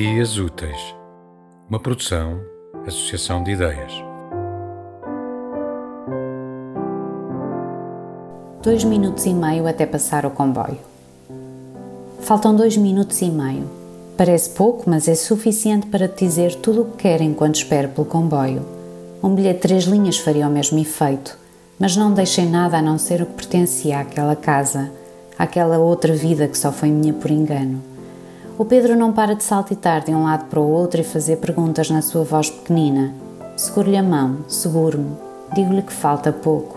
Dias Úteis, uma produção, associação de ideias. Dois minutos e meio até passar o comboio. Faltam dois minutos e meio. Parece pouco, mas é suficiente para te dizer tudo o que quer enquanto espero pelo comboio. Um bilhete de três linhas faria o mesmo efeito, mas não deixei nada a não ser o que pertencia àquela casa, àquela outra vida que só foi minha por engano. O Pedro não para de saltitar de um lado para o outro e fazer perguntas na sua voz pequenina. Seguro-lhe a mão, seguro-me. Digo-lhe que falta pouco.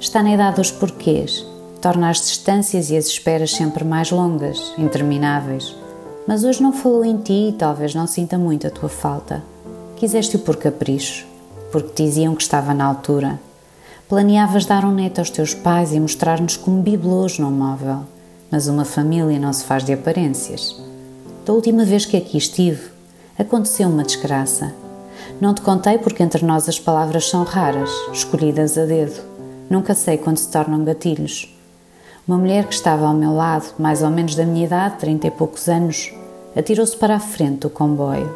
Está na idade dos porquês. Torna as distâncias e as esperas sempre mais longas, intermináveis. Mas hoje não falou em ti e talvez não sinta muito a tua falta. Quiseste-o por capricho, porque te diziam que estava na altura. Planeavas dar um neto aos teus pais e mostrar-nos como bibelôs num móvel. Mas uma família não se faz de aparências. Da última vez que aqui estive, aconteceu uma desgraça. Não te contei porque entre nós as palavras são raras, escolhidas a dedo. Nunca sei quando se tornam gatilhos. Uma mulher que estava ao meu lado, mais ou menos da minha idade, trinta e poucos anos, atirou-se para a frente do comboio.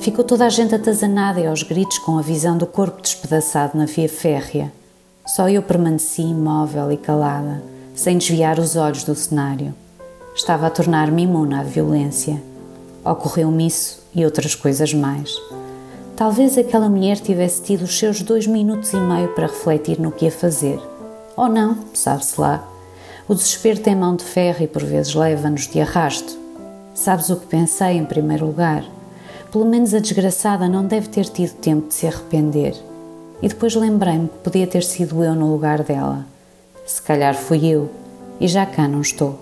Ficou toda a gente atazanada e aos gritos com a visão do corpo despedaçado na via férrea. Só eu permaneci imóvel e calada, sem desviar os olhos do cenário. Estava a tornar-me imune à violência. Ocorreu-me isso e outras coisas mais. Talvez aquela mulher tivesse tido os seus dois minutos e meio para refletir no que ia fazer. Ou não, sabe-se lá. O desespero tem mão de ferro e por vezes leva-nos de arrasto. Sabes o que pensei em primeiro lugar? Pelo menos a desgraçada não deve ter tido tempo de se arrepender. E depois lembrei-me que podia ter sido eu no lugar dela. Se calhar fui eu, e já cá não estou.